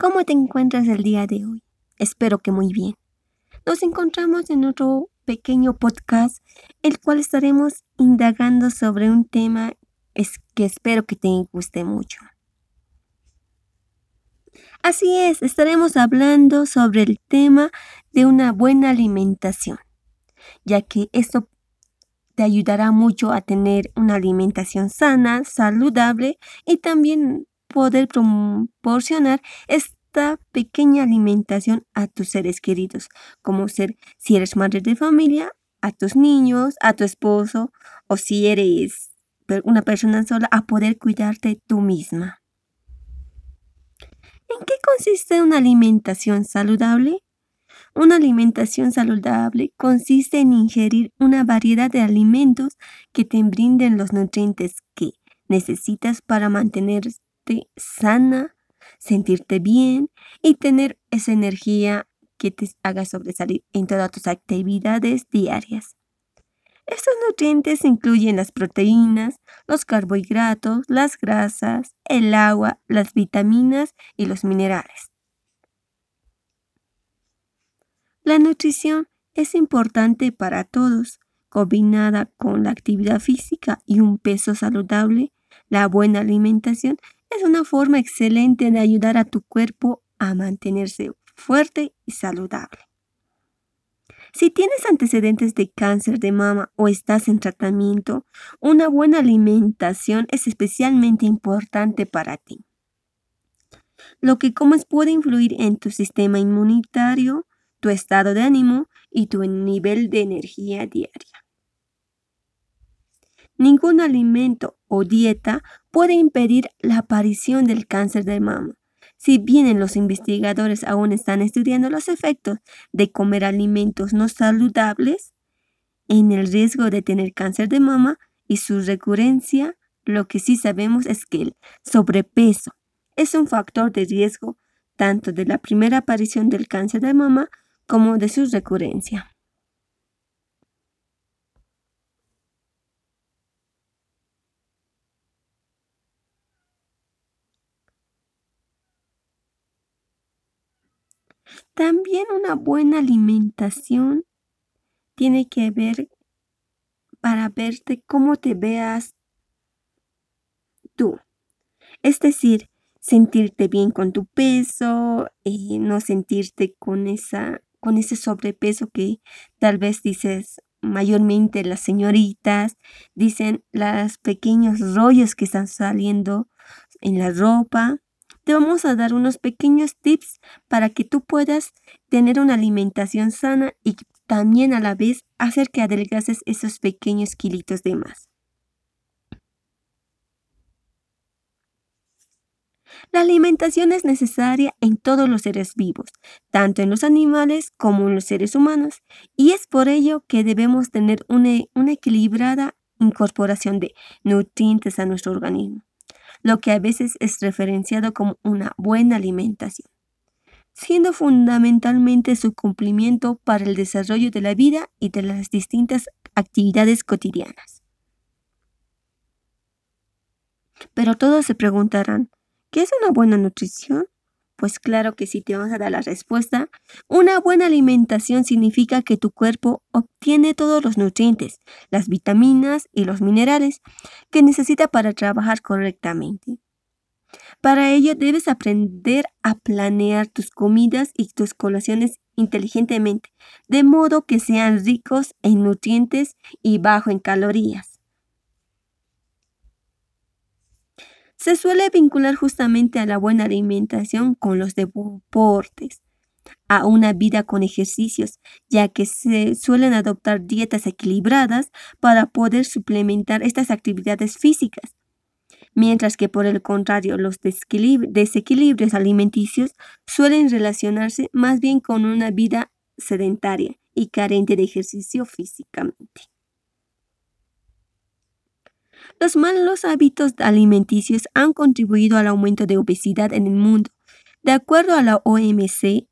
¿Cómo te encuentras el día de hoy? Espero que muy bien. Nos encontramos en otro pequeño podcast, el cual estaremos indagando sobre un tema que espero que te guste mucho. Así es, estaremos hablando sobre el tema de una buena alimentación, ya que esto te ayudará mucho a tener una alimentación sana, saludable y también poder proporcionar esta pequeña alimentación a tus seres queridos, como ser si eres madre de familia, a tus niños, a tu esposo o si eres una persona sola, a poder cuidarte tú misma. ¿En qué consiste una alimentación saludable? Una alimentación saludable consiste en ingerir una variedad de alimentos que te brinden los nutrientes que necesitas para mantenerte sana, sentirte bien y tener esa energía que te haga sobresalir en todas tus actividades diarias. Estos nutrientes incluyen las proteínas, los carbohidratos, las grasas, el agua, las vitaminas y los minerales. La nutrición es importante para todos. Combinada con la actividad física y un peso saludable, la buena alimentación es una forma excelente de ayudar a tu cuerpo a mantenerse fuerte y saludable. Si tienes antecedentes de cáncer de mama o estás en tratamiento, una buena alimentación es especialmente importante para ti. Lo que comes puede influir en tu sistema inmunitario, tu estado de ánimo y tu nivel de energía diaria. Ningún alimento o dieta puede impedir la aparición del cáncer de mama. Si bien los investigadores aún están estudiando los efectos de comer alimentos no saludables en el riesgo de tener cáncer de mama y su recurrencia, lo que sí sabemos es que el sobrepeso es un factor de riesgo tanto de la primera aparición del cáncer de mama como de su recurrencia. También una buena alimentación tiene que ver para verte cómo te veas tú. Es decir, sentirte bien con tu peso, y eh, no sentirte con esa con ese sobrepeso que tal vez dices mayormente las señoritas, dicen los pequeños rollos que están saliendo en la ropa, te vamos a dar unos pequeños tips para que tú puedas tener una alimentación sana y también a la vez hacer que adelgaces esos pequeños kilitos de más. La alimentación es necesaria en todos los seres vivos, tanto en los animales como en los seres humanos, y es por ello que debemos tener una, una equilibrada incorporación de nutrientes a nuestro organismo lo que a veces es referenciado como una buena alimentación, siendo fundamentalmente su cumplimiento para el desarrollo de la vida y de las distintas actividades cotidianas. Pero todos se preguntarán, ¿qué es una buena nutrición? Pues claro que sí te vamos a dar la respuesta. Una buena alimentación significa que tu cuerpo obtiene todos los nutrientes, las vitaminas y los minerales que necesita para trabajar correctamente. Para ello debes aprender a planear tus comidas y tus colaciones inteligentemente, de modo que sean ricos en nutrientes y bajo en calorías. Se suele vincular justamente a la buena alimentación con los deportes, a una vida con ejercicios, ya que se suelen adoptar dietas equilibradas para poder suplementar estas actividades físicas, mientras que por el contrario los desequilibrios alimenticios suelen relacionarse más bien con una vida sedentaria y carente de ejercicio físicamente. Los malos hábitos alimenticios han contribuido al aumento de obesidad en el mundo. De acuerdo a la OMC,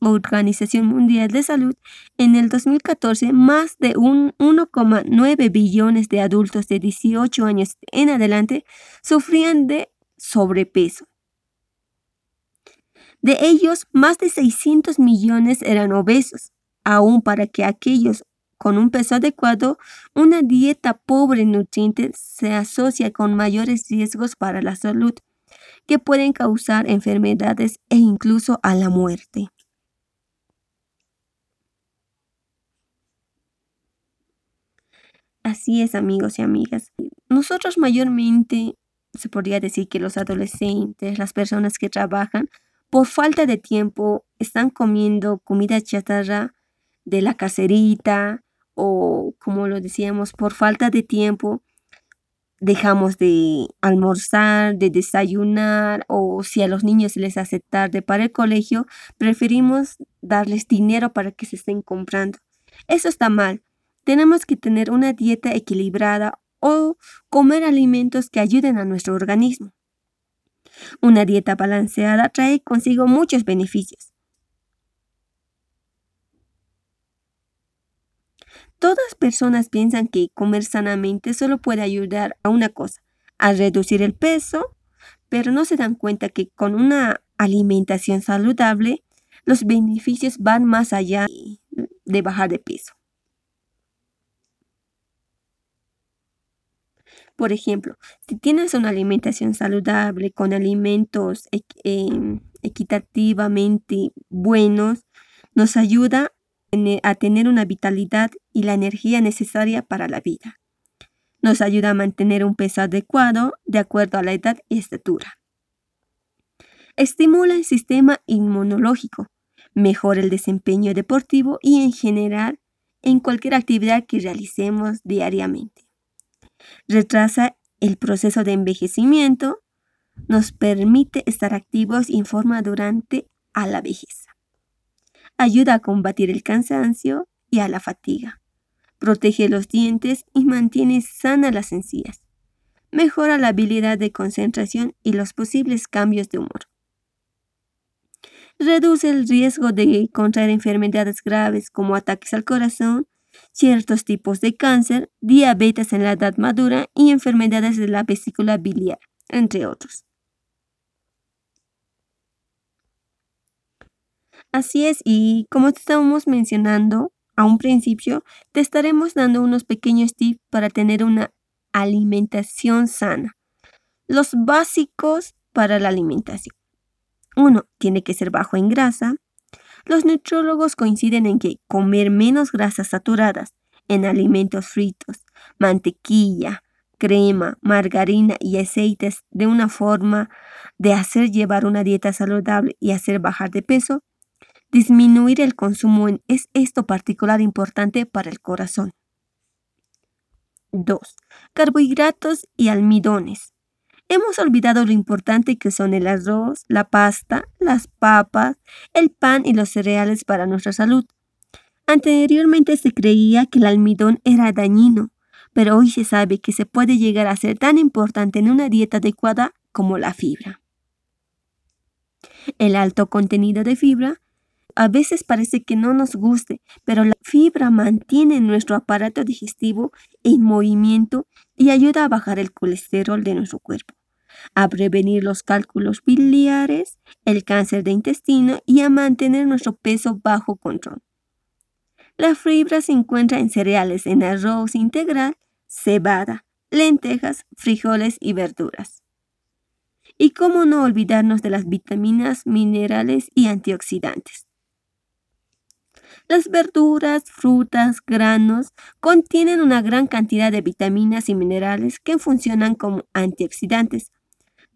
Organización Mundial de Salud, en el 2014 más de 1,9 billones de adultos de 18 años en adelante sufrían de sobrepeso. De ellos, más de 600 millones eran obesos. Aún para que aquellos con un peso adecuado, una dieta pobre en nutrientes se asocia con mayores riesgos para la salud, que pueden causar enfermedades e incluso a la muerte. Así es, amigos y amigas. Nosotros mayormente, se podría decir que los adolescentes, las personas que trabajan, por falta de tiempo, están comiendo comida chatarra de la caserita, o como lo decíamos, por falta de tiempo, dejamos de almorzar, de desayunar o si a los niños les hace tarde para el colegio, preferimos darles dinero para que se estén comprando. Eso está mal. Tenemos que tener una dieta equilibrada o comer alimentos que ayuden a nuestro organismo. Una dieta balanceada trae consigo muchos beneficios. Todas personas piensan que comer sanamente solo puede ayudar a una cosa, a reducir el peso, pero no se dan cuenta que con una alimentación saludable los beneficios van más allá de bajar de peso. Por ejemplo, si tienes una alimentación saludable con alimentos em, equitativamente buenos, nos ayuda a tener una vitalidad y la energía necesaria para la vida. Nos ayuda a mantener un peso adecuado de acuerdo a la edad y estatura. Estimula el sistema inmunológico, mejora el desempeño deportivo y en general en cualquier actividad que realicemos diariamente. Retrasa el proceso de envejecimiento, nos permite estar activos y en forma durante a la vejez. Ayuda a combatir el cansancio y a la fatiga. Protege los dientes y mantiene sanas las encías. Mejora la habilidad de concentración y los posibles cambios de humor. Reduce el riesgo de contraer enfermedades graves como ataques al corazón, ciertos tipos de cáncer, diabetes en la edad madura y enfermedades de la vesícula biliar, entre otros. Así es, y como estábamos mencionando a un principio, te estaremos dando unos pequeños tips para tener una alimentación sana. Los básicos para la alimentación. Uno, tiene que ser bajo en grasa. Los nutriólogos coinciden en que comer menos grasas saturadas en alimentos fritos, mantequilla, crema, margarina y aceites de una forma de hacer llevar una dieta saludable y hacer bajar de peso Disminuir el consumo es esto particular importante para el corazón. 2. Carbohidratos y almidones. Hemos olvidado lo importante que son el arroz, la pasta, las papas, el pan y los cereales para nuestra salud. Anteriormente se creía que el almidón era dañino, pero hoy se sabe que se puede llegar a ser tan importante en una dieta adecuada como la fibra. El alto contenido de fibra a veces parece que no nos guste, pero la fibra mantiene nuestro aparato digestivo en movimiento y ayuda a bajar el colesterol de nuestro cuerpo, a prevenir los cálculos biliares, el cáncer de intestino y a mantener nuestro peso bajo control. La fibra se encuentra en cereales, en arroz integral, cebada, lentejas, frijoles y verduras. Y cómo no olvidarnos de las vitaminas, minerales y antioxidantes. Las verduras, frutas, granos contienen una gran cantidad de vitaminas y minerales que funcionan como antioxidantes.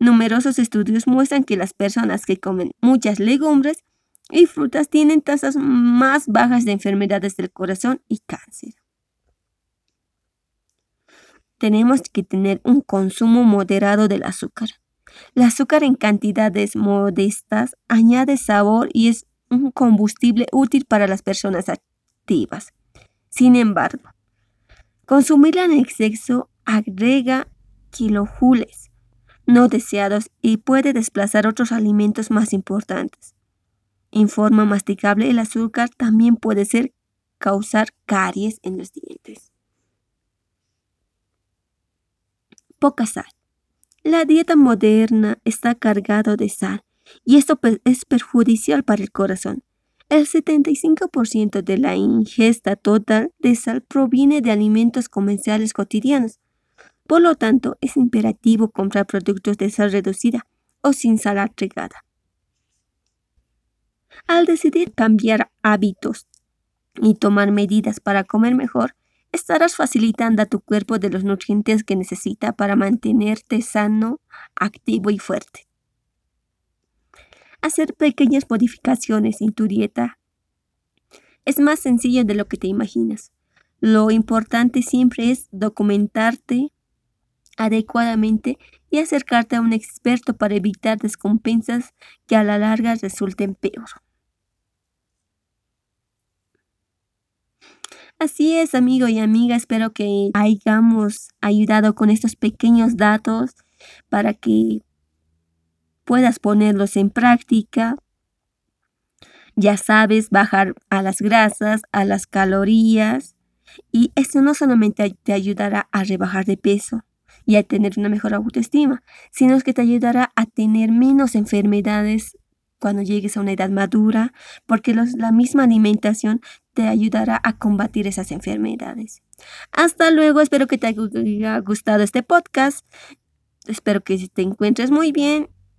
Numerosos estudios muestran que las personas que comen muchas legumbres y frutas tienen tasas más bajas de enfermedades del corazón y cáncer. Tenemos que tener un consumo moderado del azúcar. El azúcar en cantidades modestas añade sabor y es un combustible útil para las personas activas. Sin embargo, consumirla en exceso agrega kilojules no deseados y puede desplazar otros alimentos más importantes. en forma masticable, el azúcar también puede ser causar caries en los dientes. Poca sal. La dieta moderna está cargada de sal y esto es perjudicial para el corazón. El 75% de la ingesta total de sal proviene de alimentos comerciales cotidianos. Por lo tanto, es imperativo comprar productos de sal reducida o sin sal agregada. Al decidir cambiar hábitos y tomar medidas para comer mejor, estarás facilitando a tu cuerpo de los nutrientes que necesita para mantenerte sano, activo y fuerte. Hacer pequeñas modificaciones en tu dieta es más sencillo de lo que te imaginas. Lo importante siempre es documentarte adecuadamente y acercarte a un experto para evitar descompensas que a la larga resulten peor. Así es, amigo y amiga, espero que hayamos ayudado con estos pequeños datos para que puedas ponerlos en práctica. Ya sabes, bajar a las grasas, a las calorías. Y esto no solamente te ayudará a rebajar de peso y a tener una mejor autoestima, sino que te ayudará a tener menos enfermedades cuando llegues a una edad madura, porque la misma alimentación te ayudará a combatir esas enfermedades. Hasta luego, espero que te haya gustado este podcast. Espero que te encuentres muy bien.